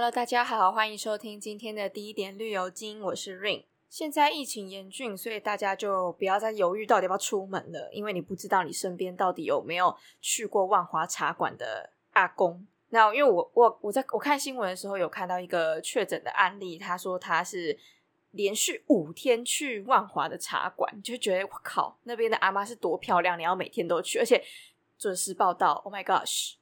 Hello，大家好，欢迎收听今天的第一点绿油精，我是 Rain。现在疫情严峻，所以大家就不要再犹豫到底要不要出门了，因为你不知道你身边到底有没有去过万华茶馆的阿公。那因为我我我在我看新闻的时候有看到一个确诊的案例，他说他是连续五天去万华的茶馆，就觉得我靠，那边的阿妈是多漂亮，你要每天都去，而且准时报道。Oh my gosh！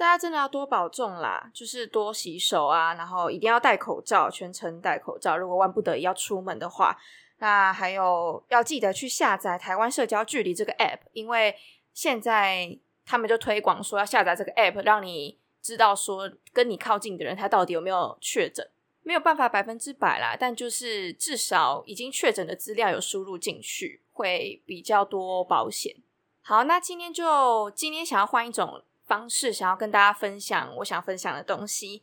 大家真的要多保重啦，就是多洗手啊，然后一定要戴口罩，全程戴口罩。如果万不得已要出门的话，那还有要记得去下载台湾社交距离这个 app，因为现在他们就推广说要下载这个 app，让你知道说跟你靠近的人他到底有没有确诊。没有办法百分之百啦，但就是至少已经确诊的资料有输入进去，会比较多保险。好，那今天就今天想要换一种。方式想要跟大家分享我想分享的东西，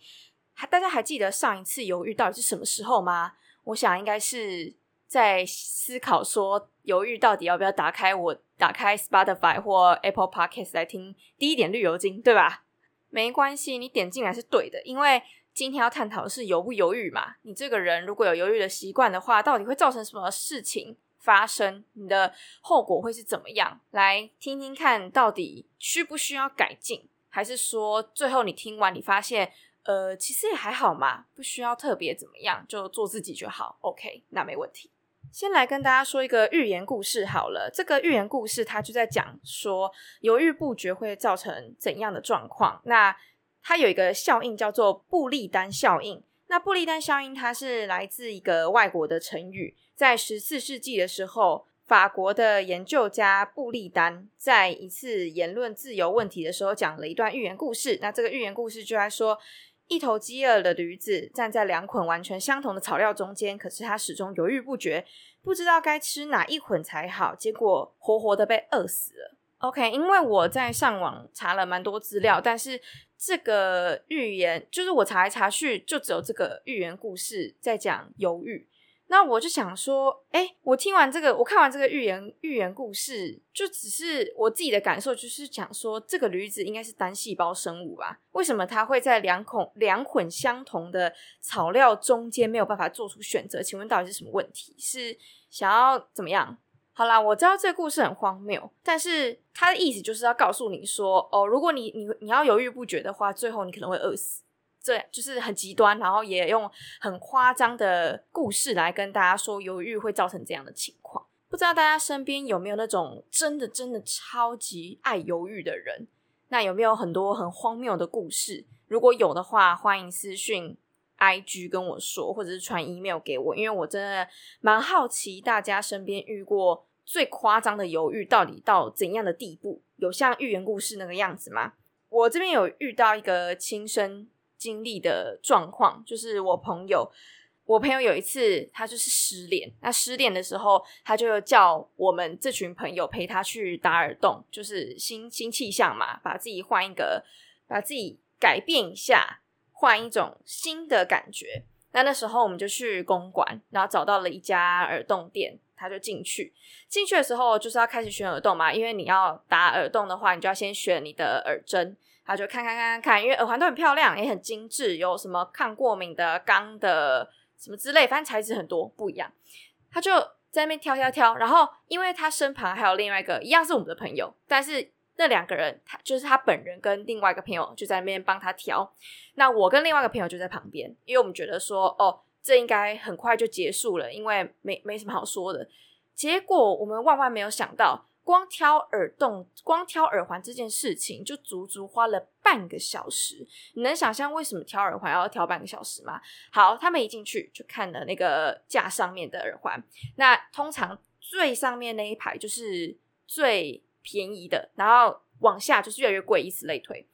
还大家还记得上一次犹豫到底是什么时候吗？我想应该是在思考说犹豫到底要不要打开我打开 Spotify 或 Apple Podcast 来听第一点绿油精，对吧？没关系，你点进来是对的，因为今天要探讨的是犹不犹豫嘛。你这个人如果有犹豫的习惯的话，到底会造成什么事情？发生，你的后果会是怎么样？来听听看，到底需不需要改进，还是说最后你听完你发现，呃，其实也还好嘛，不需要特别怎么样，就做自己就好。OK，那没问题。先来跟大家说一个寓言故事好了。这个寓言故事它就在讲说，犹豫不决会造成怎样的状况？那它有一个效应叫做布利丹效应。那布利丹效应它是来自一个外国的成语。在十四世纪的时候，法国的研究家布利丹在一次言论自由问题的时候讲了一段寓言故事。那这个寓言故事就在说，一头饥饿的驴子站在两捆完全相同的草料中间，可是他始终犹豫不决，不知道该吃哪一捆才好，结果活活的被饿死了。OK，因为我在上网查了蛮多资料，但是这个寓言就是我查来查去，就只有这个寓言故事在讲犹豫。那我就想说，哎，我听完这个，我看完这个寓言寓言故事，就只是我自己的感受，就是讲说，这个驴子应该是单细胞生物吧？为什么它会在两孔两捆相同的草料中间没有办法做出选择？请问到底是什么问题？是想要怎么样？好啦，我知道这个故事很荒谬，但是它的意思就是要告诉你说，哦，如果你你你要犹豫不决的话，最后你可能会饿死。对，就是很极端，然后也用很夸张的故事来跟大家说犹豫会造成这样的情况。不知道大家身边有没有那种真的真的超级爱犹豫的人？那有没有很多很荒谬的故事？如果有的话，欢迎私讯 IG 跟我说，或者是传 email 给我，因为我真的蛮好奇大家身边遇过最夸张的犹豫到底到怎样的地步？有像寓言故事那个样子吗？我这边有遇到一个亲身。经历的状况就是我朋友，我朋友有一次他就是失恋，那失恋的时候，他就叫我们这群朋友陪他去打耳洞，就是新新气象嘛，把自己换一个，把自己改变一下，换一种新的感觉。那那时候我们就去公馆，然后找到了一家耳洞店，他就进去。进去的时候就是要开始选耳洞嘛，因为你要打耳洞的话，你就要先选你的耳针。他就看看看看看，因为耳环都很漂亮，也很精致，有什么抗过敏的、钢的什么之类，反正材质很多不一样。他就在那边挑挑挑，然后因为他身旁还有另外一个一样是我们的朋友，但是那两个人他就是他本人跟另外一个朋友就在那边帮他挑。那我跟另外一个朋友就在旁边，因为我们觉得说哦，这应该很快就结束了，因为没没什么好说的。结果我们万万没有想到。光挑耳洞、光挑耳环这件事情，就足足花了半个小时。你能想象为什么挑耳环要挑半个小时吗？好，他们一进去就看了那个架上面的耳环，那通常最上面那一排就是最便宜的，然后往下就是越来越贵，以此类推。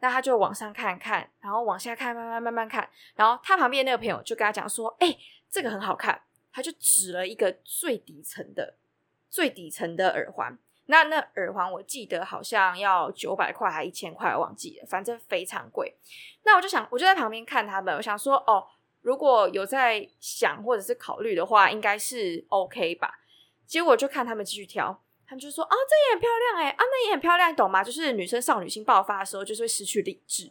那他就往上看看，然后往下看，慢慢慢慢看，然后他旁边那个朋友就跟他讲说：“哎，这个很好看。”他就指了一个最底层的。最底层的耳环，那那耳环我记得好像要九百块还一千块，忘记了，反正非常贵。那我就想，我就在旁边看他们，我想说，哦，如果有在想或者是考虑的话，应该是 OK 吧。结果就看他们继续挑，他们就说，啊，这也很漂亮哎，啊，那也很漂亮，懂吗？就是女生少女心爆发的时候，就是会失去理智。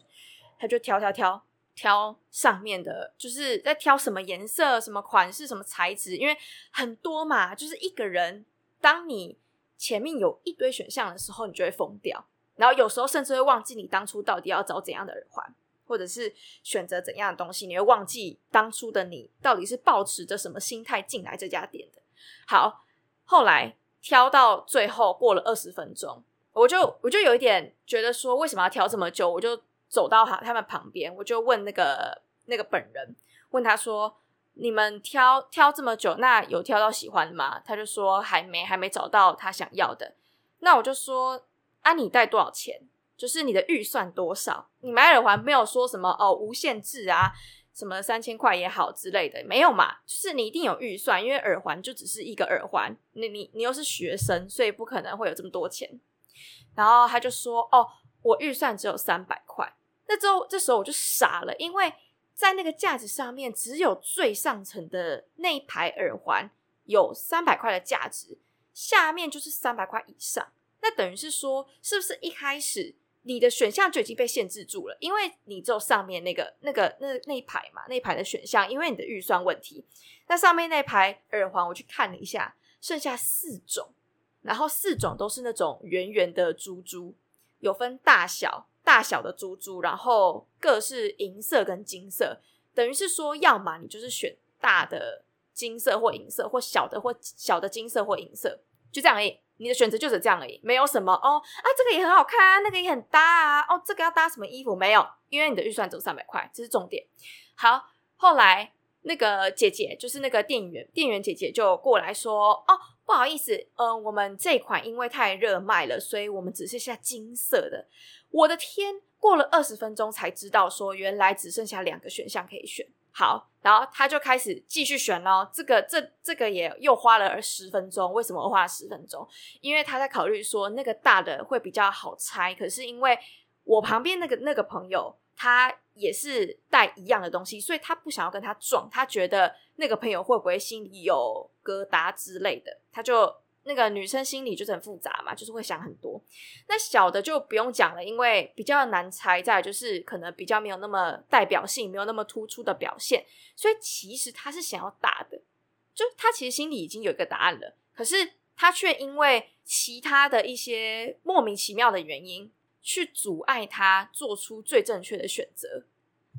他就挑挑挑，挑上面的，就是在挑什么颜色、什么款式、什么材质，因为很多嘛，就是一个人，当你前面有一堆选项的时候，你就会疯掉，然后有时候甚至会忘记你当初到底要找怎样的耳环，或者是选择怎样的东西，你会忘记当初的你到底是抱持着什么心态进来这家店的。好，后来挑到最后过了二十分钟，我就我就有一点觉得说，为什么要挑这么久？我就。走到他他们旁边，我就问那个那个本人，问他说：“你们挑挑这么久，那有挑到喜欢的吗？”他就说：“还没，还没找到他想要的。”那我就说：“啊，你带多少钱？就是你的预算多少？你买耳环没有说什么哦，无限制啊，什么三千块也好之类的，没有嘛？就是你一定有预算，因为耳环就只是一个耳环，你你你又是学生，所以不可能会有这么多钱。”然后他就说：“哦。”我预算只有三百块，那之后这时候我就傻了，因为在那个架子上面只有最上层的那一排耳环有三百块的价值，下面就是三百块以上，那等于是说，是不是一开始你的选项就已经被限制住了？因为你只有上面那个、那个、那那一排嘛，那一排的选项，因为你的预算问题，那上面那排耳环我去看了一下，剩下四种，然后四种都是那种圆圆的珠珠。有分大小，大小的珠珠，然后各是银色跟金色，等于是说，要么你就是选大的金色或银色，或小的或小的金色或银色，就这样而已。你的选择就是这样而已，没有什么哦啊，这个也很好看啊，那个也很搭啊，哦，这个要搭什么衣服没有？因为你的预算只有三百块，这是重点。好，后来那个姐姐就是那个店员，店员姐姐就过来说，哦。不好意思，嗯，我们这款因为太热卖了，所以我们只剩下金色的。我的天，过了二十分钟才知道说原来只剩下两个选项可以选。好，然后他就开始继续选咯。这个这这个也又花了十分钟。为什么花了十分钟？因为他在考虑说那个大的会比较好拆，可是因为我旁边那个那个朋友。他也是带一样的东西，所以他不想要跟他撞，他觉得那个朋友会不会心里有疙瘩之类的，他就那个女生心里就是很复杂嘛，就是会想很多。那小的就不用讲了，因为比较难猜，在就是可能比较没有那么代表性，没有那么突出的表现，所以其实他是想要打的，就他其实心里已经有一个答案了，可是他却因为其他的一些莫名其妙的原因。去阻碍他做出最正确的选择，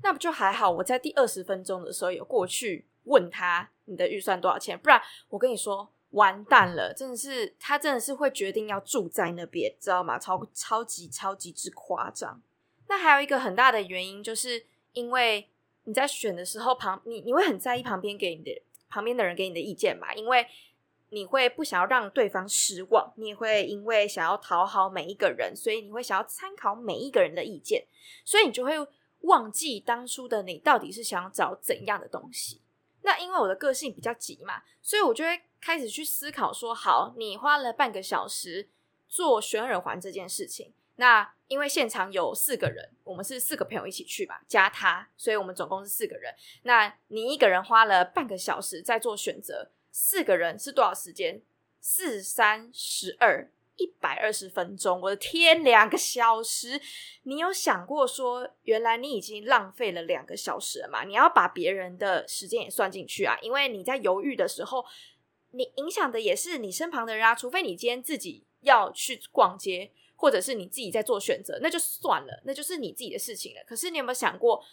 那不就还好？我在第二十分钟的时候有过去问他你的预算多少钱，不然我跟你说完蛋了，真的是他真的是会决定要住在那边，知道吗？超超级超级之夸张。那还有一个很大的原因，就是因为你在选的时候旁你你会很在意旁边给你的旁边的人给你的意见嘛？因为你会不想要让对方失望，你也会因为想要讨好每一个人，所以你会想要参考每一个人的意见，所以你就会忘记当初的你到底是想找怎样的东西。那因为我的个性比较急嘛，所以我就会开始去思考说：好，你花了半个小时做选耳环这件事情，那因为现场有四个人，我们是四个朋友一起去吧，加他，所以我们总共是四个人。那你一个人花了半个小时在做选择。四个人是多少时间？四三十二，一百二十分钟。我的天，两个小时！你有想过说，原来你已经浪费了两个小时了吗？你要把别人的时间也算进去啊，因为你在犹豫的时候，你影响的也是你身旁的人啊。除非你今天自己要去逛街，或者是你自己在做选择，那就算了，那就是你自己的事情了。可是你有没有想过，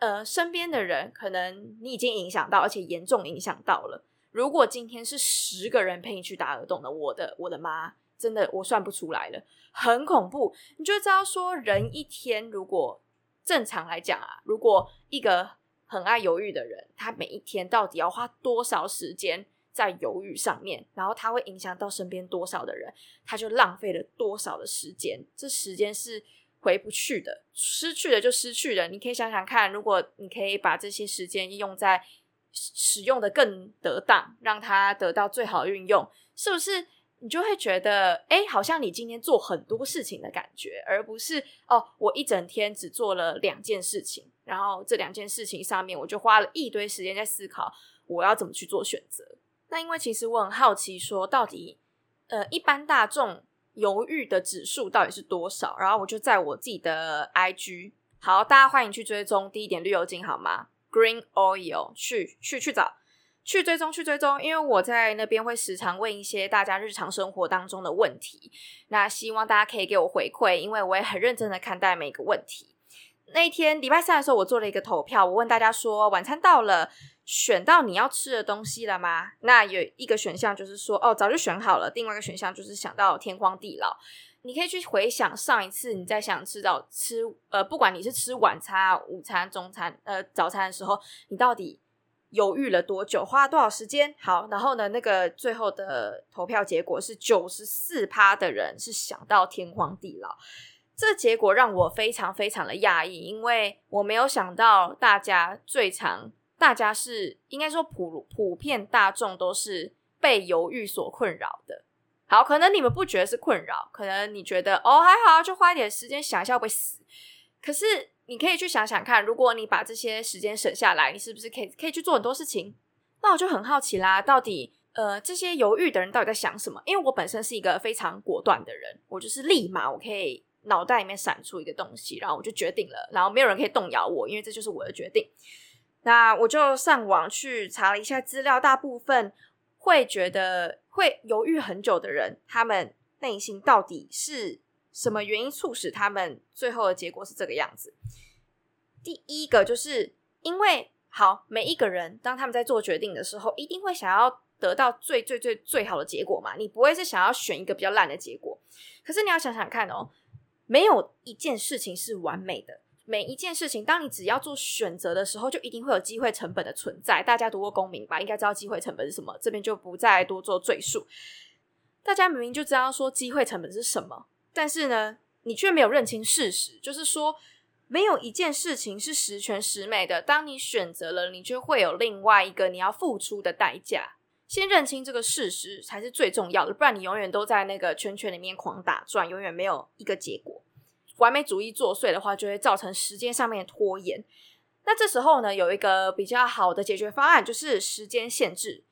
呃，身边的人可能你已经影响到，而且严重影响到了。如果今天是十个人陪你去打耳洞的，我的我的妈，真的我算不出来了，很恐怖。你就知道说，人一天如果正常来讲啊，如果一个很爱犹豫的人，他每一天到底要花多少时间在犹豫上面，然后他会影响到身边多少的人，他就浪费了多少的时间，这时间是回不去的，失去了就失去了。你可以想想看，如果你可以把这些时间用在。使用的更得当，让它得到最好的运用，是不是你就会觉得，哎，好像你今天做很多事情的感觉，而不是哦，我一整天只做了两件事情，然后这两件事情上面我就花了一堆时间在思考我要怎么去做选择。那因为其实我很好奇，说到底，呃，一般大众犹豫的指数到底是多少？然后我就在我自己的 IG。好，大家欢迎去追踪第一点绿油精好吗？Green Oil，去去去找，去追踪去追踪，因为我在那边会时常问一些大家日常生活当中的问题，那希望大家可以给我回馈，因为我也很认真的看待每个问题。那一天礼拜三的时候，我做了一个投票，我问大家说，晚餐到了，选到你要吃的东西了吗？那有一个选项就是说，哦，早就选好了；，另外一个选项就是想到天荒地老。你可以去回想上一次你在想吃早吃，呃，不管你是吃晚餐、午餐、中餐、呃早餐的时候，你到底犹豫了多久，花了多少时间？好，然后呢，那个最后的投票结果是九十四趴的人是想到天荒地老。这结果让我非常非常的讶异，因为我没有想到大家最常，大家是应该说普普遍大众都是被犹豫所困扰的。好，可能你们不觉得是困扰，可能你觉得哦还好，就花一点时间想一下会不会死。可是你可以去想想看，如果你把这些时间省下来，你是不是可以可以去做很多事情？那我就很好奇啦，到底呃这些犹豫的人到底在想什么？因为我本身是一个非常果断的人，我就是立马我可以。脑袋里面闪出一个东西，然后我就决定了，然后没有人可以动摇我，因为这就是我的决定。那我就上网去查了一下资料，大部分会觉得会犹豫很久的人，他们内心到底是什么原因促使他们最后的结果是这个样子？第一个就是因为好，每一个人当他们在做决定的时候，一定会想要得到最最最最好的结果嘛，你不会是想要选一个比较烂的结果。可是你要想想看哦。没有一件事情是完美的。每一件事情，当你只要做选择的时候，就一定会有机会成本的存在。大家读过公民吧，应该知道机会成本是什么。这边就不再多做赘述。大家明明就知道说机会成本是什么，但是呢，你却没有认清事实，就是说，没有一件事情是十全十美的。当你选择了，你就会有另外一个你要付出的代价。先认清这个事实才是最重要的，不然你永远都在那个圈圈里面狂打转，永远没有一个结果。完美主义作祟的话，就会造成时间上面拖延。那这时候呢，有一个比较好的解决方案，就是时间限制。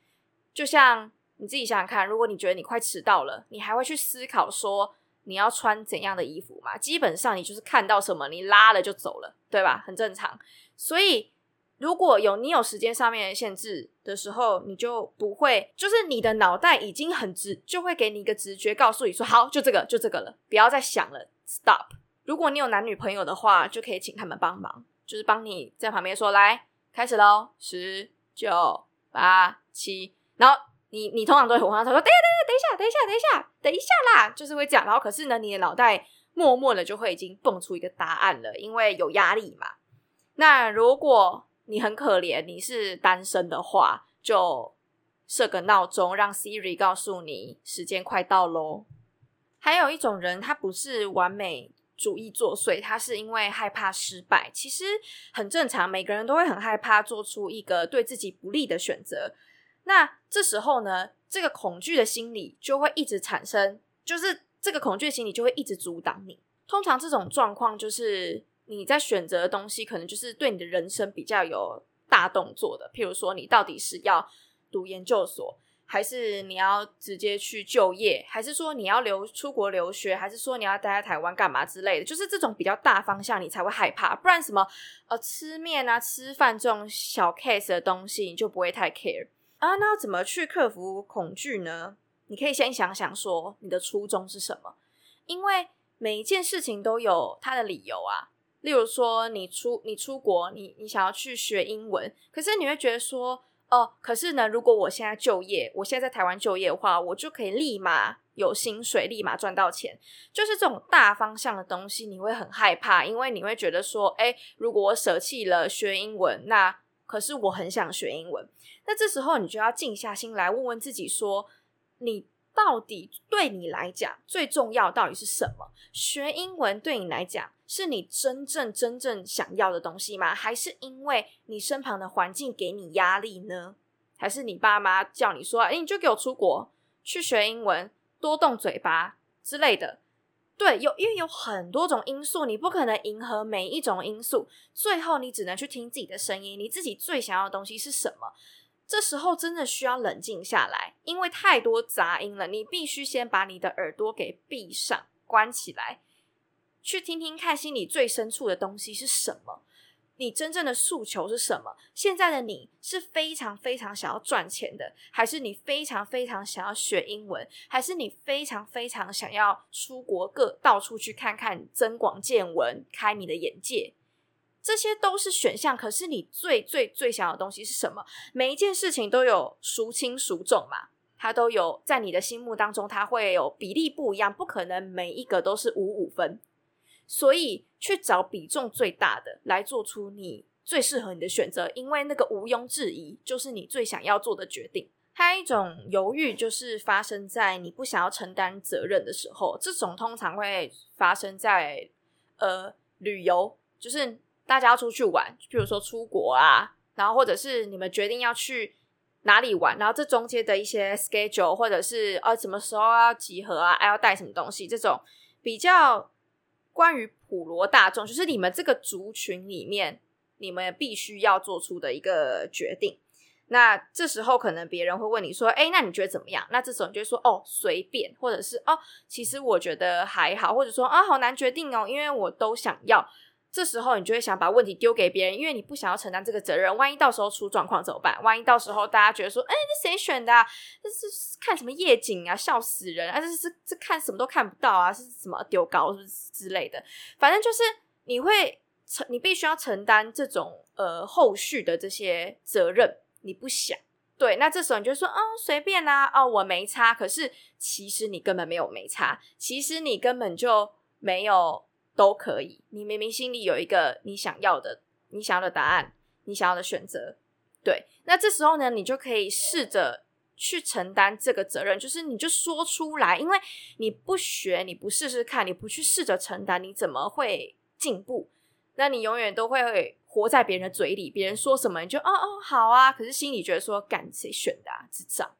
就像你自己想想看，如果你觉得你快迟到了，你还会去思考说你要穿怎样的衣服吗？基本上你就是看到什么，你拉了就走了，对吧？很正常。所以。如果有你有时间上面的限制的时候，你就不会，就是你的脑袋已经很直，就会给你一个直觉，告诉你说好，就这个，就这个了，不要再想了，stop。如果你有男女朋友的话，就可以请他们帮忙，就是帮你在旁边说来开始喽，十九八七，然后你你通常都会慌，他说等一下等等等一下，等一下，等一下，等一下啦，就是会这样。然后可是呢，你的脑袋默默的就会已经蹦出一个答案了，因为有压力嘛。那如果你很可怜，你是单身的话，就设个闹钟，让 Siri 告诉你时间快到喽。还有一种人，他不是完美主义作祟，他是因为害怕失败，其实很正常，每个人都会很害怕做出一个对自己不利的选择。那这时候呢，这个恐惧的心理就会一直产生，就是这个恐惧心理就会一直阻挡你。通常这种状况就是。你在选择的东西，可能就是对你的人生比较有大动作的。譬如说，你到底是要读研究所，还是你要直接去就业，还是说你要留出国留学，还是说你要待在台湾干嘛之类的？就是这种比较大方向，你才会害怕。不然什么呃吃面啊、吃饭这种小 case 的东西，你就不会太 care 啊。那要怎么去克服恐惧呢？你可以先想想说你的初衷是什么，因为每一件事情都有它的理由啊。例如说，你出你出国，你你想要去学英文，可是你会觉得说，哦，可是呢，如果我现在就业，我现在在台湾就业的话，我就可以立马有薪水，立马赚到钱。就是这种大方向的东西，你会很害怕，因为你会觉得说，哎，如果我舍弃了学英文，那可是我很想学英文，那这时候你就要静下心来，问问自己说，你。到底对你来讲最重要到底是什么？学英文对你来讲是你真正真正想要的东西吗？还是因为你身旁的环境给你压力呢？还是你爸妈叫你说，哎，你就给我出国去学英文，多动嘴巴之类的？对，有因为有很多种因素，你不可能迎合每一种因素，最后你只能去听自己的声音，你自己最想要的东西是什么？这时候真的需要冷静下来，因为太多杂音了。你必须先把你的耳朵给闭上、关起来，去听听看心里最深处的东西是什么。你真正的诉求是什么？现在的你是非常非常想要赚钱的，还是你非常非常想要学英文，还是你非常非常想要出国各到处去看看，增广见闻，开你的眼界？这些都是选项。可是你最最最想要的东西是什么？每一件事情都有孰轻孰重嘛？它都有在你的心目当中，它会有比例不一样，不可能每一个都是五五分。所以去找比重最大的来做出你最适合你的选择，因为那个毋庸置疑就是你最想要做的决定。还有一种犹豫，就是发生在你不想要承担责任的时候。这种通常会发生在呃旅游，就是大家要出去玩，比如说出国啊，然后或者是你们决定要去哪里玩，然后这中间的一些 schedule，或者是呃什么时候要集合啊，还要带什么东西，这种比较。关于普罗大众，就是你们这个族群里面，你们必须要做出的一个决定。那这时候可能别人会问你说：“哎，那你觉得怎么样？”那这时候你就说：“哦，随便。”或者是“哦，其实我觉得还好。”或者说：“啊，好难决定哦，因为我都想要。”这时候你就会想把问题丢给别人，因为你不想要承担这个责任。万一到时候出状况怎么办？万一到时候大家觉得说，哎，这谁选的？这是看什么夜景啊？笑死人！啊，这是这看什么都看不到啊？是什么丢高是之类的？反正就是你会承，你必须要承担这种呃后续的这些责任。你不想对，那这时候你就说，哦，随便啊，哦，我没差。可是其实你根本没有没差，其实你根本就没有。都可以。你明明心里有一个你想要的、你想要的答案，你想要的选择，对。那这时候呢，你就可以试着去承担这个责任，就是你就说出来。因为你不学，你不试试看，你不去试着承担，你怎么会进步？那你永远都会活在别人的嘴里，别人说什么你就哦哦好啊，可是心里觉得说干谁选的啊，智障。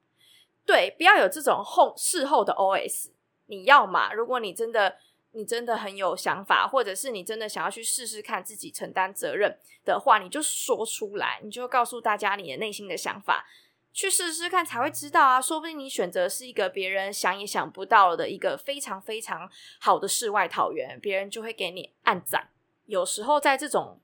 对，不要有这种后事后的 OS。你要嘛？如果你真的。你真的很有想法，或者是你真的想要去试试看自己承担责任的话，你就说出来，你就告诉大家你的内心的想法，去试试看才会知道啊。说不定你选择是一个别人想也想不到的一个非常非常好的世外桃源，别人就会给你按赞。有时候在这种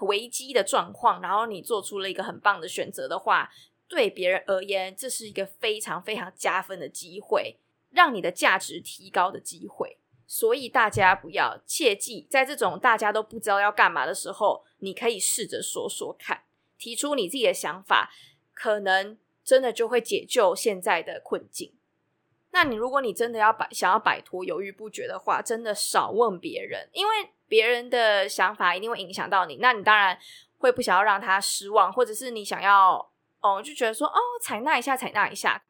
危机的状况，然后你做出了一个很棒的选择的话，对别人而言，这是一个非常非常加分的机会，让你的价值提高的机会。所以大家不要切记，在这种大家都不知道要干嘛的时候，你可以试着说说看，提出你自己的想法，可能真的就会解救现在的困境。那你如果你真的要摆想要摆脱犹豫不决的话，真的少问别人，因为别人的想法一定会影响到你。那你当然会不想要让他失望，或者是你想要哦，就觉得说哦，采纳一下，采纳一下，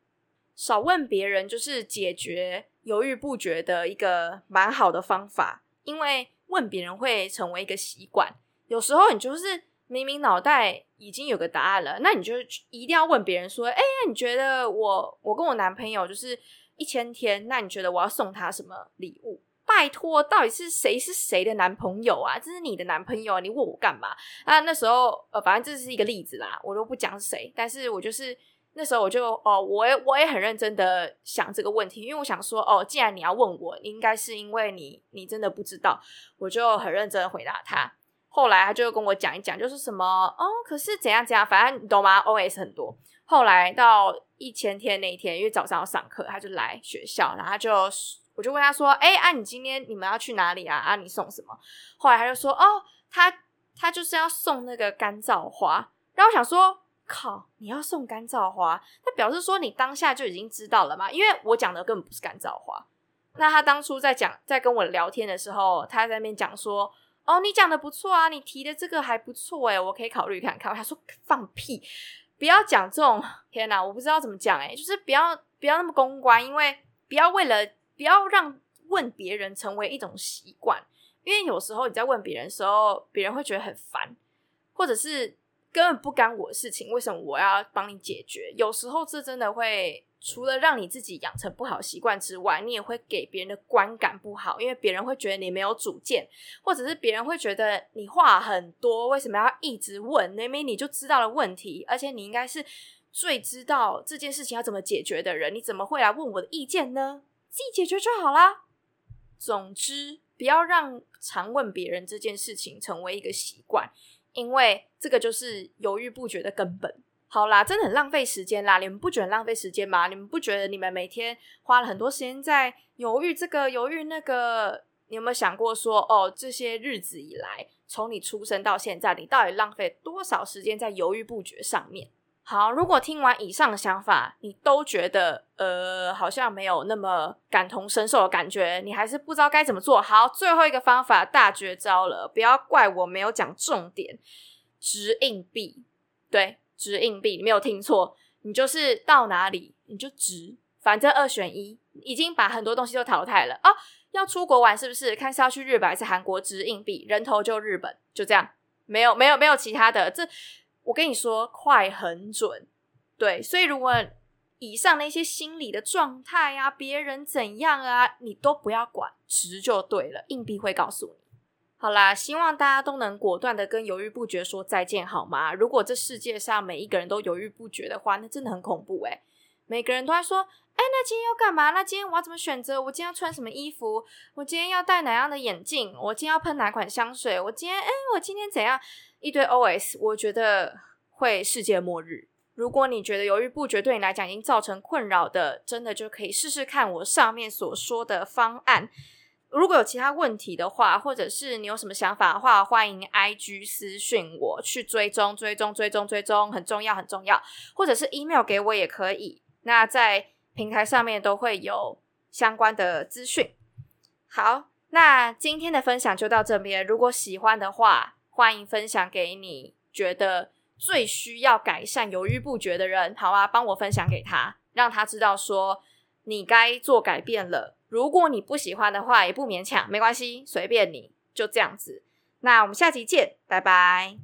少问别人就是解决。犹豫不决的一个蛮好的方法，因为问别人会成为一个习惯。有时候你就是明明脑袋已经有个答案了，那你就一定要问别人说：“哎，你觉得我我跟我男朋友就是一千天，那你觉得我要送他什么礼物？拜托，到底是谁是谁的男朋友啊？这是你的男朋友啊，你问我干嘛？啊，那时候呃，反正这是一个例子啦，我都不讲谁，但是我就是。那时候我就哦，我也我也很认真的想这个问题，因为我想说哦，既然你要问我，应该是因为你你真的不知道，我就很认真的回答他。后来他就跟我讲一讲，就是什么哦，可是怎样怎样，反正你懂吗？O S 很多。后来到一千天那一天，因为早上要上课，他就来学校，然后就我就问他说，哎啊，你今天你们要去哪里啊？啊，你送什么？后来他就说，哦，他他就是要送那个干燥花，然后我想说。靠！你要送干燥花，那表示说你当下就已经知道了嘛？因为我讲的根本不是干燥花。那他当初在讲，在跟我聊天的时候，他在那边讲说：“哦，你讲的不错啊，你提的这个还不错哎，我可以考虑看看。”他说：“放屁，不要讲这种！天哪，我不知道怎么讲哎，就是不要不要那么公关，因为不要为了不要让问别人成为一种习惯，因为有时候你在问别人的时候，别人会觉得很烦，或者是。”根本不干我的事情，为什么我要帮你解决？有时候这真的会除了让你自己养成不好习惯之外，你也会给别人的观感不好，因为别人会觉得你没有主见，或者是别人会觉得你话很多，为什么要一直问？明明你就知道了问题，而且你应该是最知道这件事情要怎么解决的人，你怎么会来问我的意见呢？自己解决就好啦。总之，不要让常问别人这件事情成为一个习惯，因为这个就是犹豫不决的根本。好啦，真的很浪费时间啦！你们不觉得浪费时间吗？你们不觉得你们每天花了很多时间在犹豫这个、犹豫那个？你有没有想过说，哦，这些日子以来，从你出生到现在，你到底浪费多少时间在犹豫不决上面？好，如果听完以上的想法，你都觉得呃，好像没有那么感同身受的感觉，你还是不知道该怎么做。好，最后一个方法大绝招了，不要怪我没有讲重点，掷硬币，对。掷硬币，你没有听错，你就是到哪里你就掷，反正二选一，已经把很多东西都淘汰了啊！要出国玩是不是？看是要去日本还是韩国？掷硬币，人头就日本，就这样，没有没有没有其他的。这我跟你说，快很准，对。所以如果以上那些心理的状态啊，别人怎样啊，你都不要管，值就对了，硬币会告诉你。好啦，希望大家都能果断的跟犹豫不决说再见，好吗？如果这世界上每一个人都犹豫不决的话，那真的很恐怖诶每个人都在说，哎，那今天要干嘛？那今天我要怎么选择？我今天要穿什么衣服？我今天要戴哪样的眼镜？我今天要喷哪款香水？我今天，哎，我今天怎样？一堆 OS，我觉得会世界末日。如果你觉得犹豫不决对你来讲已经造成困扰的，真的就可以试试看我上面所说的方案。如果有其他问题的话，或者是你有什么想法的话，欢迎 I G 私讯我去追踪追踪追踪追踪，很重要很重要，或者是 email 给我也可以。那在平台上面都会有相关的资讯。好，那今天的分享就到这边。如果喜欢的话，欢迎分享给你觉得最需要改善、犹豫不决的人，好啊，帮我分享给他，让他知道说你该做改变了。如果你不喜欢的话，也不勉强，没关系，随便你，就这样子。那我们下集见，拜拜。